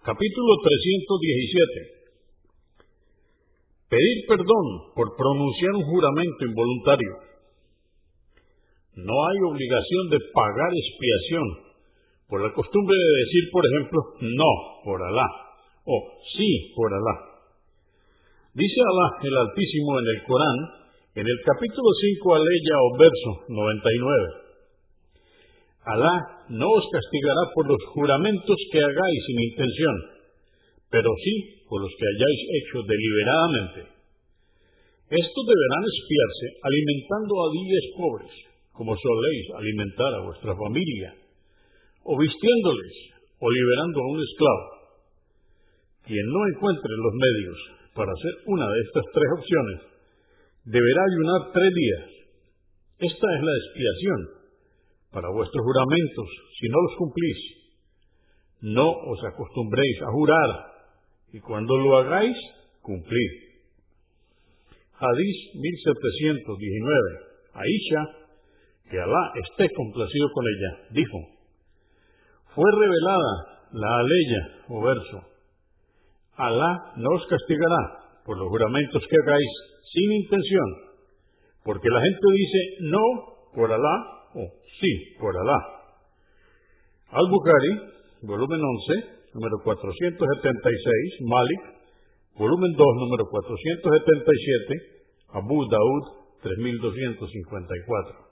Capítulo 317. Pedir perdón por pronunciar un juramento involuntario. No hay obligación de pagar expiación por la costumbre de decir, por ejemplo, no por Alá o sí por Alá. Dice Alá el Altísimo en el Corán, en el capítulo 5, aleya o verso 99. Alá no os castigará por los juramentos que hagáis sin intención, pero sí por los que hayáis hecho deliberadamente. Estos deberán espiarse alimentando a diez pobres, como soléis alimentar a vuestra familia, o vistiéndoles, o liberando a un esclavo. Quien no encuentre los medios para hacer una de estas tres opciones, deberá ayunar tres días. Esta es la expiación para vuestros juramentos, si no los cumplís. No os acostumbréis a jurar, y cuando lo hagáis, cumplid. Hadís 1719. Aisha, que Alá esté complacido con ella, dijo, fue revelada la aleya o verso. Alá no os castigará por los juramentos que hagáis sin intención, porque la gente dice no por Alá o sí por Alá. Al-Bukhari, volumen 11, número 476, Malik, volumen 2, número 477, Abu Daud, 3254.